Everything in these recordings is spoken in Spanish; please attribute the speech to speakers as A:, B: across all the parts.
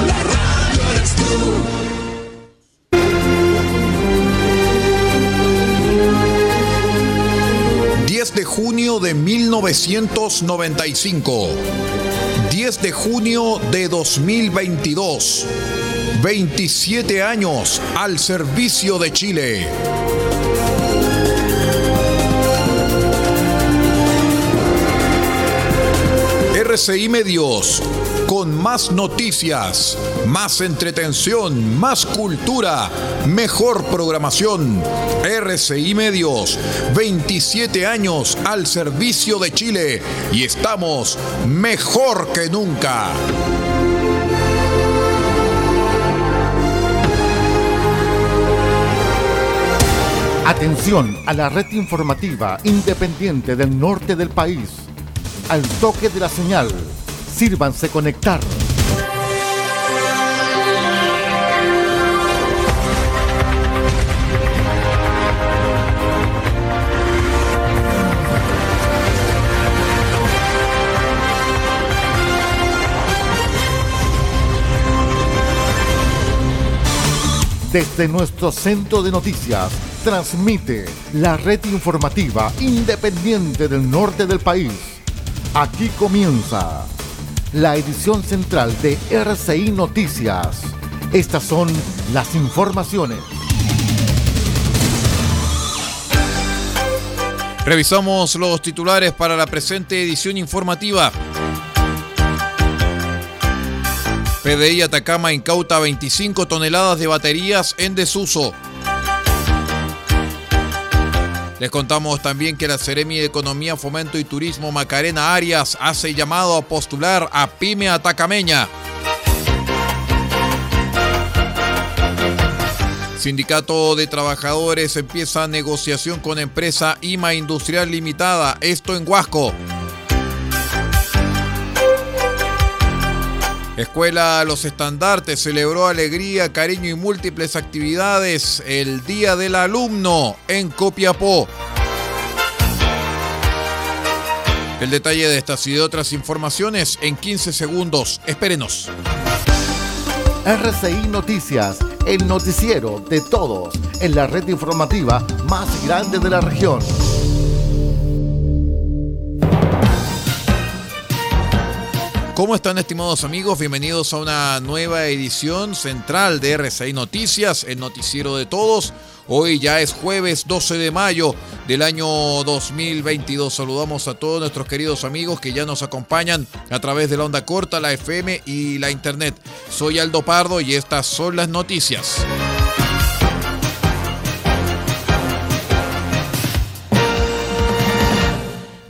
A: la radio eres tú.
B: 10 de junio de 1995. 10 de junio de 2022. 27 años al servicio de Chile. RCI Medios, con más noticias, más entretención, más cultura, mejor programación. RCI Medios, 27 años al servicio de Chile y estamos mejor que nunca.
C: Atención a la red informativa independiente del norte del país. Al toque de la señal, sírvanse conectar. Desde nuestro centro de noticias, transmite la red informativa independiente del norte del país. Aquí comienza la edición central de RCI Noticias. Estas son las informaciones.
B: Revisamos los titulares para la presente edición informativa. PDI Atacama incauta 25 toneladas de baterías en desuso. Les contamos también que la Seremi de Economía, Fomento y Turismo Macarena Arias hace llamado a postular a Pyme Atacameña. Sindicato de Trabajadores empieza negociación con empresa IMA Industrial Limitada, esto en Huasco. Escuela Los Estandartes celebró alegría, cariño y múltiples actividades el Día del Alumno en Copiapó. El detalle de estas y de otras informaciones en 15 segundos. Espérenos.
C: RCI Noticias, el noticiero de todos en la red informativa más grande de la región.
B: ¿Cómo están estimados amigos? Bienvenidos a una nueva edición central de RCI Noticias, el noticiero de todos. Hoy ya es jueves 12 de mayo del año 2022. Saludamos a todos nuestros queridos amigos que ya nos acompañan a través de la onda corta, la FM y la internet. Soy Aldo Pardo y estas son las noticias.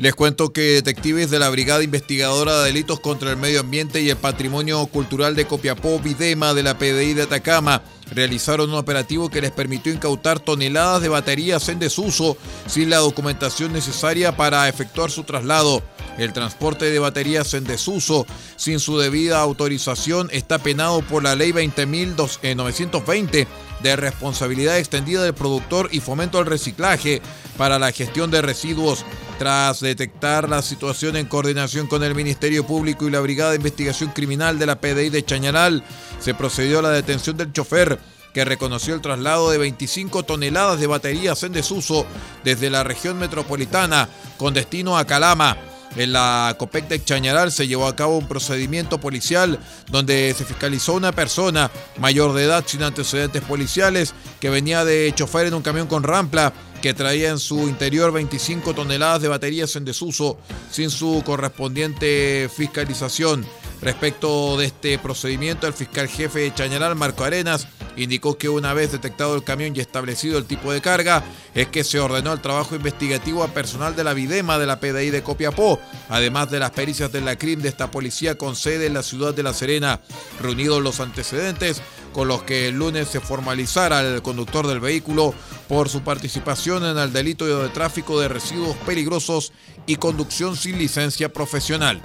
B: Les cuento que detectives de la Brigada Investigadora de Delitos contra el Medio Ambiente y el Patrimonio Cultural de Copiapó, Videma, de la PDI de Atacama, realizaron un operativo que les permitió incautar toneladas de baterías en desuso sin la documentación necesaria para efectuar su traslado. El transporte de baterías en desuso sin su debida autorización está penado por la Ley 20.920 de responsabilidad extendida del productor y fomento al reciclaje para la gestión de residuos. Tras detectar la situación en coordinación con el Ministerio Público y la Brigada de Investigación Criminal de la PDI de Chañaral, se procedió a la detención del chofer que reconoció el traslado de 25 toneladas de baterías en desuso desde la región metropolitana con destino a Calama. En la COPEC de Chañaral se llevó a cabo un procedimiento policial donde se fiscalizó una persona mayor de edad sin antecedentes policiales que venía de chofer en un camión con rampla que traía en su interior 25 toneladas de baterías en desuso sin su correspondiente fiscalización. Respecto de este procedimiento, el fiscal jefe de Chañaral, Marco Arenas, indicó que una vez detectado el camión y establecido el tipo de carga, es que se ordenó el trabajo investigativo a personal de la Videma de la PDI de Copiapó, además de las pericias de la CRIM de esta policía con sede en la ciudad de La Serena, reunidos los antecedentes con los que el lunes se formalizara el conductor del vehículo por su participación en el delito de tráfico de residuos peligrosos y conducción sin licencia profesional.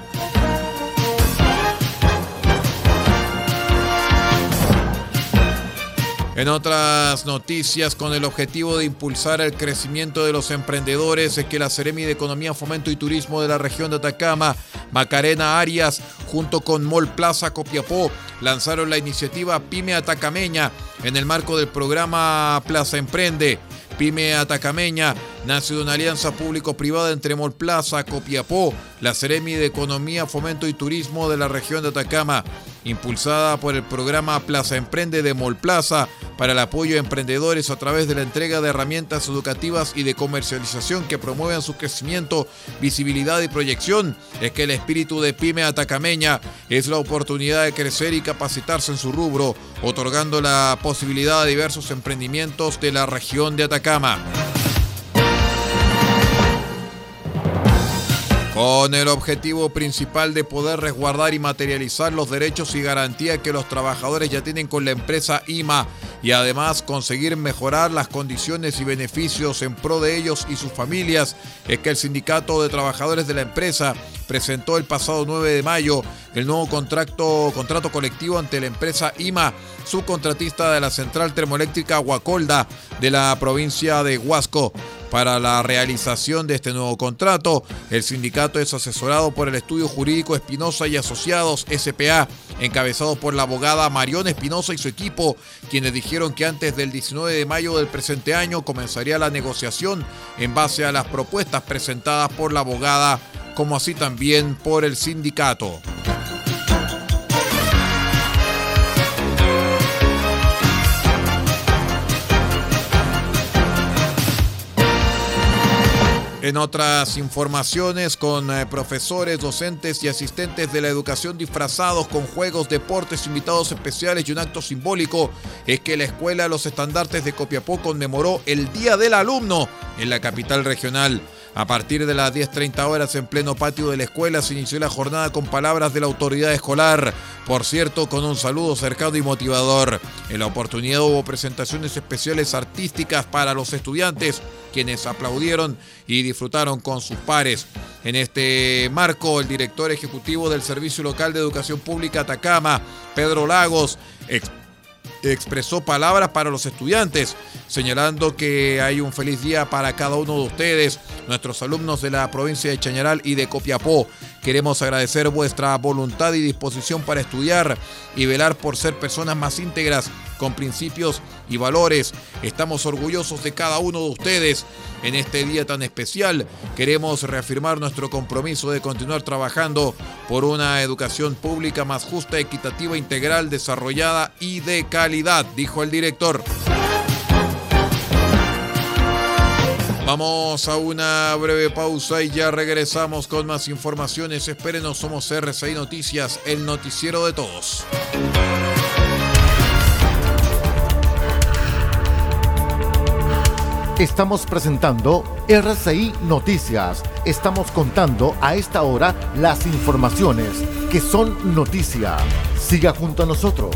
B: En otras noticias, con el objetivo de impulsar el crecimiento de los emprendedores, es que la Seremi de Economía, Fomento y Turismo de la región de Atacama, Macarena Arias, junto con Mall Plaza Copiapó, lanzaron la iniciativa Pyme Atacameña en el marco del programa Plaza Emprende. Pyme Atacameña nace de una alianza público-privada entre Molplaza, Copiapó, la Ceremi de Economía, Fomento y Turismo de la región de Atacama, impulsada por el programa Plaza Emprende de Molplaza para el apoyo a emprendedores a través de la entrega de herramientas educativas y de comercialización que promuevan su crecimiento, visibilidad y proyección, es que el espíritu de Pyme Atacameña es la oportunidad de crecer y capacitarse en su rubro, otorgando la posibilidad a diversos emprendimientos de la región de Atacama. Con el objetivo principal de poder resguardar y materializar los derechos y garantías que los trabajadores ya tienen con la empresa IMA y además conseguir mejorar las condiciones y beneficios en pro de ellos y sus familias, es que el Sindicato de Trabajadores de la empresa presentó el pasado 9 de mayo el nuevo contrato, contrato colectivo ante la empresa IMA, subcontratista de la central termoeléctrica Huacolda de la provincia de Huasco. Para la realización de este nuevo contrato, el sindicato es asesorado por el Estudio Jurídico Espinosa y Asociados SPA, encabezado por la abogada Marión Espinosa y su equipo, quienes dijeron que antes del 19 de mayo del presente año comenzaría la negociación en base a las propuestas presentadas por la abogada, como así también por el sindicato. En otras informaciones, con eh, profesores, docentes y asistentes de la educación disfrazados con juegos, deportes, invitados especiales y un acto simbólico, es que la Escuela Los Estandartes de Copiapó conmemoró el Día del Alumno en la capital regional. A partir de las 10.30 horas en pleno patio de la escuela se inició la jornada con palabras de la autoridad escolar, por cierto con un saludo cercado y motivador. En la oportunidad hubo presentaciones especiales artísticas para los estudiantes, quienes aplaudieron y disfrutaron con sus pares. En este marco, el director ejecutivo del Servicio Local de Educación Pública Atacama, Pedro Lagos, expresó palabras para los estudiantes, señalando que hay un feliz día para cada uno de ustedes, nuestros alumnos de la provincia de Chañaral y de Copiapó. Queremos agradecer vuestra voluntad y disposición para estudiar y velar por ser personas más íntegras, con principios y valores. Estamos orgullosos de cada uno de ustedes. En este día tan especial queremos reafirmar nuestro compromiso de continuar trabajando por una educación pública más justa, equitativa, integral, desarrollada y de calidad, dijo el director. Vamos a una breve pausa y ya regresamos con más informaciones. Espérenos, somos RCI Noticias, el noticiero de todos.
C: Estamos presentando RCI Noticias. Estamos contando a esta hora las informaciones que son noticia. Siga junto a nosotros.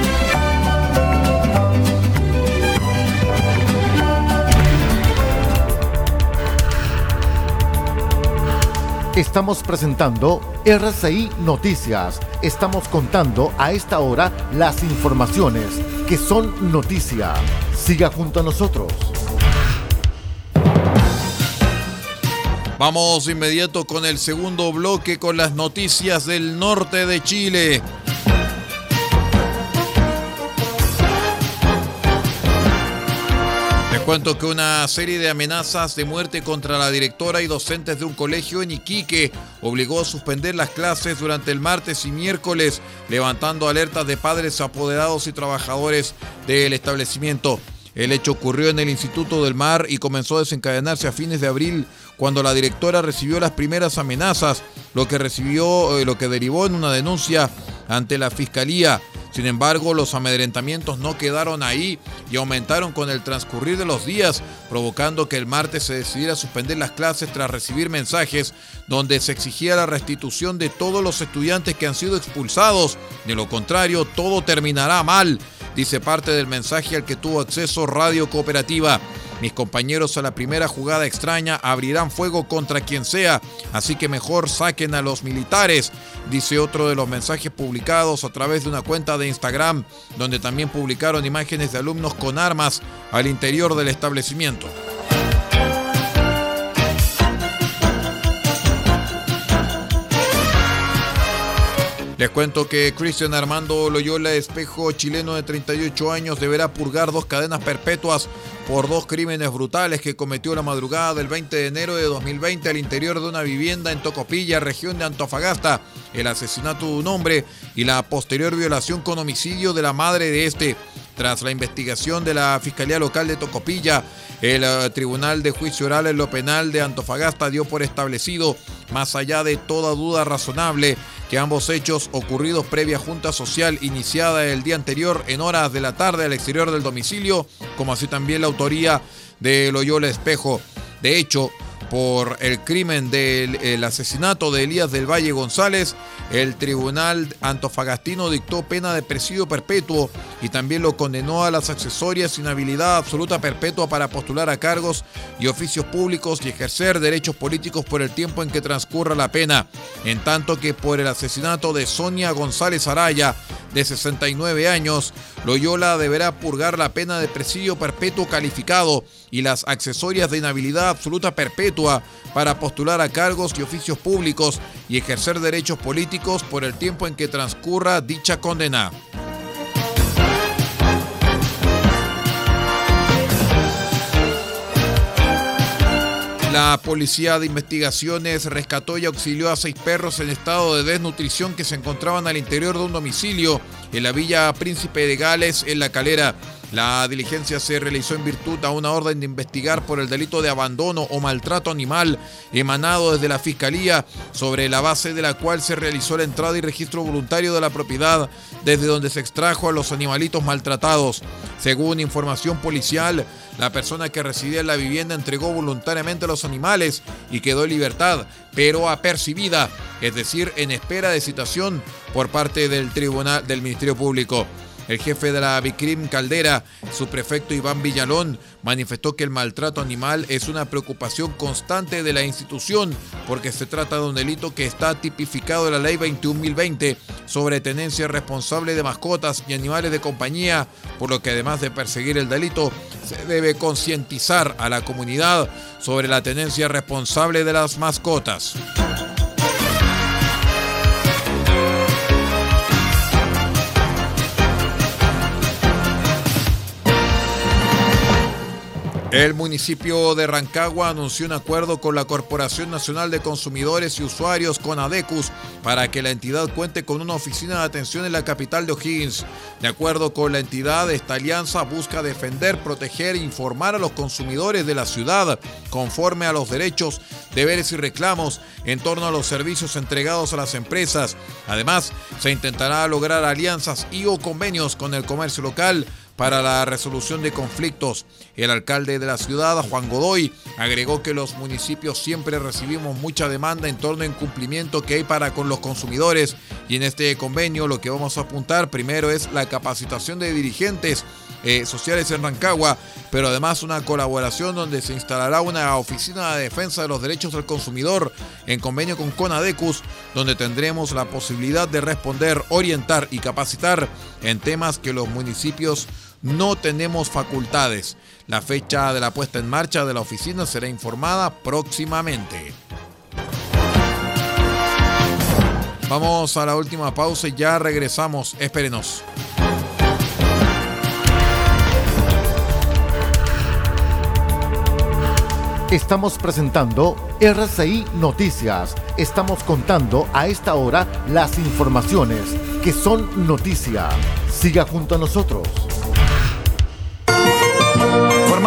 C: Estamos presentando RCI Noticias. Estamos contando a esta hora las informaciones que son noticia. Siga junto a nosotros.
B: Vamos inmediato con el segundo bloque con las noticias del norte de Chile. Les cuento que una serie de amenazas de muerte contra la directora y docentes de un colegio en Iquique obligó a suspender las clases durante el martes y miércoles, levantando alertas de padres apoderados y trabajadores del establecimiento. El hecho ocurrió en el Instituto del Mar y comenzó a desencadenarse a fines de abril cuando la directora recibió las primeras amenazas, lo que recibió eh, lo que derivó en una denuncia ante la fiscalía. Sin embargo, los amedrentamientos no quedaron ahí y aumentaron con el transcurrir de los días, provocando que el martes se decidiera suspender las clases tras recibir mensajes donde se exigía la restitución de todos los estudiantes que han sido expulsados. De lo contrario, todo terminará mal dice parte del mensaje al que tuvo acceso Radio Cooperativa. Mis compañeros a la primera jugada extraña abrirán fuego contra quien sea, así que mejor saquen a los militares, dice otro de los mensajes publicados a través de una cuenta de Instagram, donde también publicaron imágenes de alumnos con armas al interior del establecimiento. Les cuento que Cristian Armando Loyola Espejo, chileno de 38 años, deberá purgar dos cadenas perpetuas por dos crímenes brutales que cometió la madrugada del 20 de enero de 2020 al interior de una vivienda en Tocopilla, región de Antofagasta, el asesinato de un hombre y la posterior violación con homicidio de la madre de este. Tras la investigación de la Fiscalía Local de Tocopilla, el eh, Tribunal de Juicio Oral en lo Penal de Antofagasta dio por establecido, más allá de toda duda razonable, que ambos hechos ocurridos previa junta social iniciada el día anterior en horas de la tarde al exterior del domicilio, como así también la autoría de Loyola Espejo. De hecho, por el crimen del asesinato de Elías del Valle González, el tribunal antofagastino dictó pena de presidio perpetuo y también lo condenó a las accesorias sin habilidad absoluta perpetua para postular a cargos y oficios públicos y ejercer derechos políticos por el tiempo en que transcurra la pena, en tanto que por el asesinato de Sonia González Araya, de 69 años, Loyola deberá purgar la pena de presidio perpetuo calificado y las accesorias de inhabilidad absoluta perpetua para postular a cargos y oficios públicos y ejercer derechos políticos por el tiempo en que transcurra dicha condena. La Policía de Investigaciones rescató y auxilió a seis perros en estado de desnutrición que se encontraban al interior de un domicilio en la Villa Príncipe de Gales, en La Calera. La diligencia se realizó en virtud a una orden de investigar por el delito de abandono o maltrato animal emanado desde la Fiscalía, sobre la base de la cual se realizó la entrada y registro voluntario de la propiedad, desde donde se extrajo a los animalitos maltratados. Según información policial, la persona que residía en la vivienda entregó voluntariamente a los animales y quedó en libertad, pero apercibida, es decir, en espera de citación por parte del Tribunal del Ministerio Público. El jefe de la Bicrim Caldera, su prefecto Iván Villalón, manifestó que el maltrato animal es una preocupación constante de la institución porque se trata de un delito que está tipificado en la Ley 21.020 sobre tenencia responsable de mascotas y animales de compañía, por lo que además de perseguir el delito, se debe concientizar a la comunidad sobre la tenencia responsable de las mascotas. El municipio de Rancagua anunció un acuerdo con la Corporación Nacional de Consumidores y Usuarios, con ADECUS, para que la entidad cuente con una oficina de atención en la capital de O'Higgins. De acuerdo con la entidad, esta alianza busca defender, proteger e informar a los consumidores de la ciudad conforme a los derechos, deberes y reclamos en torno a los servicios entregados a las empresas. Además, se intentará lograr alianzas y o convenios con el comercio local para la resolución de conflictos. El alcalde de la ciudad, Juan Godoy, agregó que los municipios siempre recibimos mucha demanda en torno al incumplimiento que hay para con los consumidores y en este convenio lo que vamos a apuntar primero es la capacitación de dirigentes eh, sociales en Rancagua, pero además una colaboración donde se instalará una oficina de defensa de los derechos del consumidor en convenio con Conadecus, donde tendremos la posibilidad de responder, orientar y capacitar en temas que los municipios no tenemos facultades. La fecha de la puesta en marcha de la oficina será informada próximamente. Vamos a la última pausa y ya regresamos. Espérenos.
C: Estamos presentando RCI Noticias. Estamos contando a esta hora las informaciones que son noticia. Siga junto a nosotros.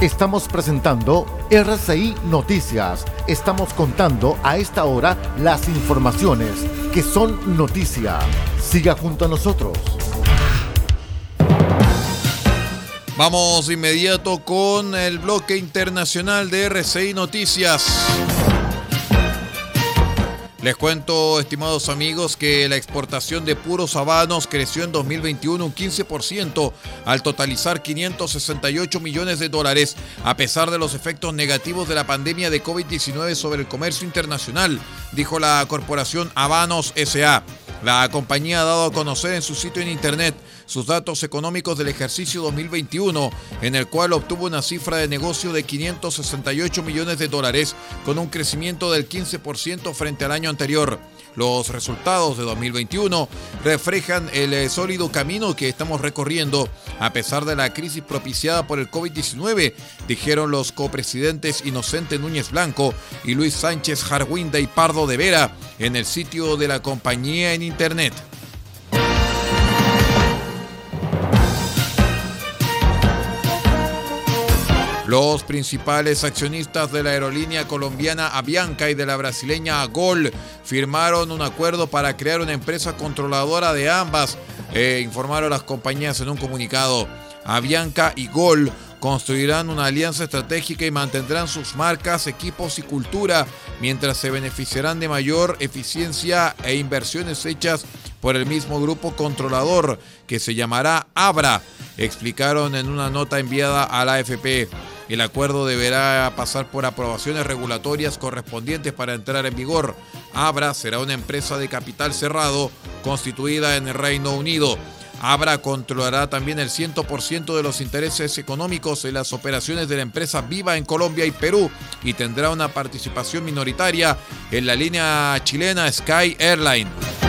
C: Estamos presentando RCI Noticias. Estamos contando a esta hora las informaciones que son noticia. Siga junto a nosotros.
B: Vamos inmediato con el bloque internacional de RCI Noticias. Les cuento, estimados amigos, que la exportación de puros habanos creció en 2021 un 15% al totalizar 568 millones de dólares, a pesar de los efectos negativos de la pandemia de COVID-19 sobre el comercio internacional, dijo la corporación Habanos SA. La compañía ha dado a conocer en su sitio en internet sus datos económicos del ejercicio 2021, en el cual obtuvo una cifra de negocio de 568 millones de dólares, con un crecimiento del 15% frente al año anterior. Los resultados de 2021 reflejan el eh, sólido camino que estamos recorriendo a pesar de la crisis propiciada por el COVID-19, dijeron los copresidentes Inocente Núñez Blanco y Luis Sánchez Jarwinda y Pardo de Vera en el sitio de la compañía en Internet. Los principales accionistas de la aerolínea colombiana Avianca y de la brasileña Gol firmaron un acuerdo para crear una empresa controladora de ambas, eh, informaron las compañías en un comunicado. Avianca y Gol construirán una alianza estratégica y mantendrán sus marcas, equipos y cultura, mientras se beneficiarán de mayor eficiencia e inversiones hechas por el mismo grupo controlador que se llamará Abra, explicaron en una nota enviada a la AFP. El acuerdo deberá pasar por aprobaciones regulatorias correspondientes para entrar en vigor. Abra será una empresa de capital cerrado constituida en el Reino Unido. Abra controlará también el 100% de los intereses económicos en las operaciones de la empresa Viva en Colombia y Perú y tendrá una participación minoritaria en la línea chilena Sky Airline.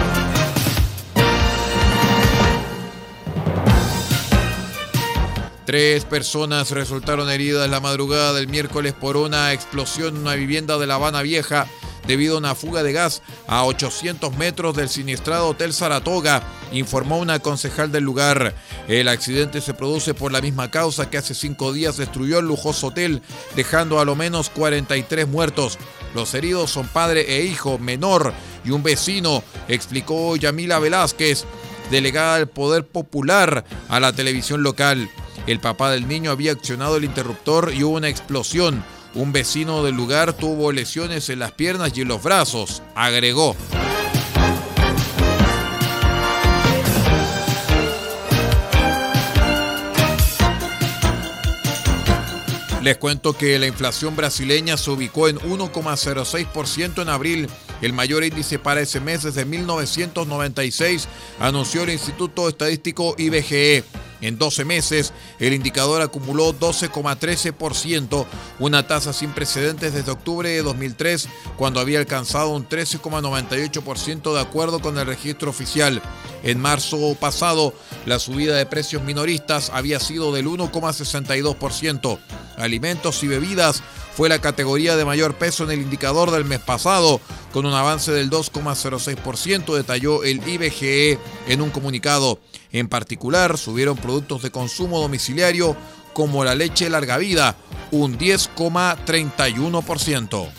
B: Tres personas resultaron heridas la madrugada del miércoles por una explosión en una vivienda de La Habana Vieja debido a una fuga de gas a 800 metros del siniestrado Hotel Saratoga, informó una concejal del lugar. El accidente se produce por la misma causa que hace cinco días destruyó el lujoso hotel, dejando a lo menos 43 muertos. Los heridos son padre e hijo menor y un vecino, explicó Yamila Velázquez, delegada del Poder Popular a la televisión local. El papá del niño había accionado el interruptor y hubo una explosión. Un vecino del lugar tuvo lesiones en las piernas y en los brazos, agregó. Les cuento que la inflación brasileña se ubicó en 1,06% en abril, el mayor índice para ese mes desde 1996, anunció el Instituto Estadístico IBGE. En 12 meses, el indicador acumuló 12,13%, una tasa sin precedentes desde octubre de 2003, cuando había alcanzado un 13,98% de acuerdo con el registro oficial. En marzo pasado, la subida de precios minoristas había sido del 1,62%. Alimentos y bebidas fue la categoría de mayor peso en el indicador del mes pasado, con un avance del 2,06%, detalló el IBGE en un comunicado. En particular, subieron productos de consumo domiciliario como la leche larga vida, un 10,31%.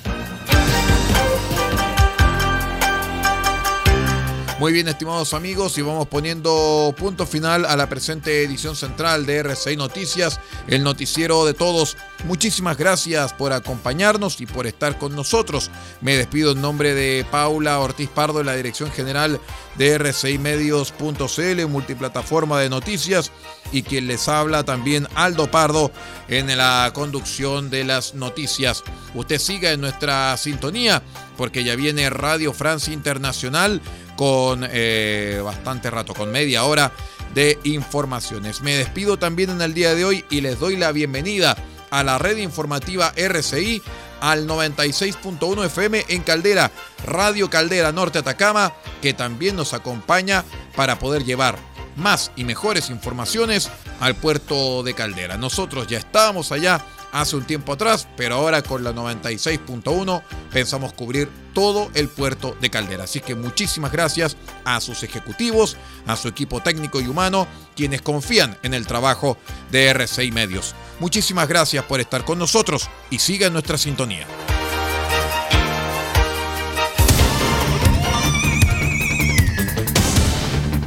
B: Muy bien, estimados amigos, y vamos poniendo punto final a la presente edición central de RCI Noticias, el noticiero de todos. Muchísimas gracias por acompañarnos y por estar con nosotros. Me despido en nombre de Paula Ortiz Pardo, la dirección general de RCI Medios.cl, multiplataforma de noticias, y quien les habla también Aldo Pardo en la conducción de las noticias. Usted siga en nuestra sintonía porque ya viene Radio Francia Internacional con eh, bastante rato, con media hora de informaciones. Me despido también en el día de hoy y les doy la bienvenida a la red informativa RCI al 96.1 FM en Caldera, Radio Caldera Norte Atacama, que también nos acompaña para poder llevar más y mejores informaciones al puerto de Caldera. Nosotros ya estábamos allá hace un tiempo atrás, pero ahora con la 96.1 pensamos cubrir todo el puerto de Caldera. Así que muchísimas gracias a sus ejecutivos, a su equipo técnico y humano, quienes confían en el trabajo de RCI Medios. Muchísimas gracias por estar con nosotros y siga en nuestra sintonía.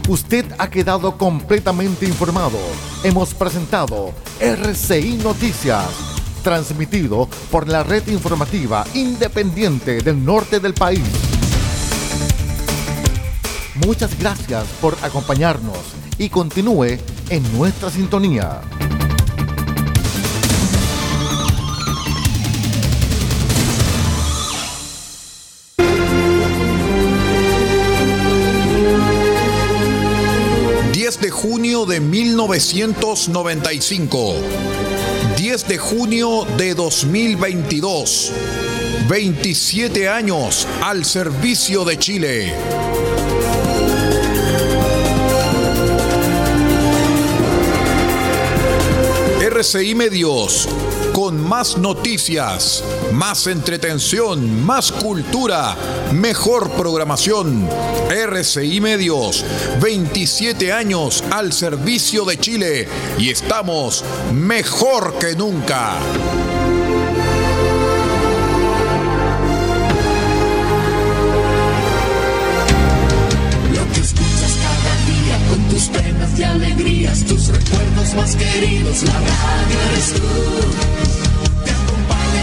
C: Usted ha quedado completamente informado. Hemos presentado RCI Noticias transmitido por la red informativa independiente del norte del país. Muchas gracias por acompañarnos y continúe en nuestra sintonía.
B: de junio de 1995. 10 de junio de 2022. 27 años al servicio de Chile. RCI Medios, con más noticias, más entretención, más cultura, mejor programación. RCI Medios, 27 años al servicio de Chile y estamos mejor que nunca.
A: Tus penas y alegrías, tus recuerdos más queridos, la radio eres tú.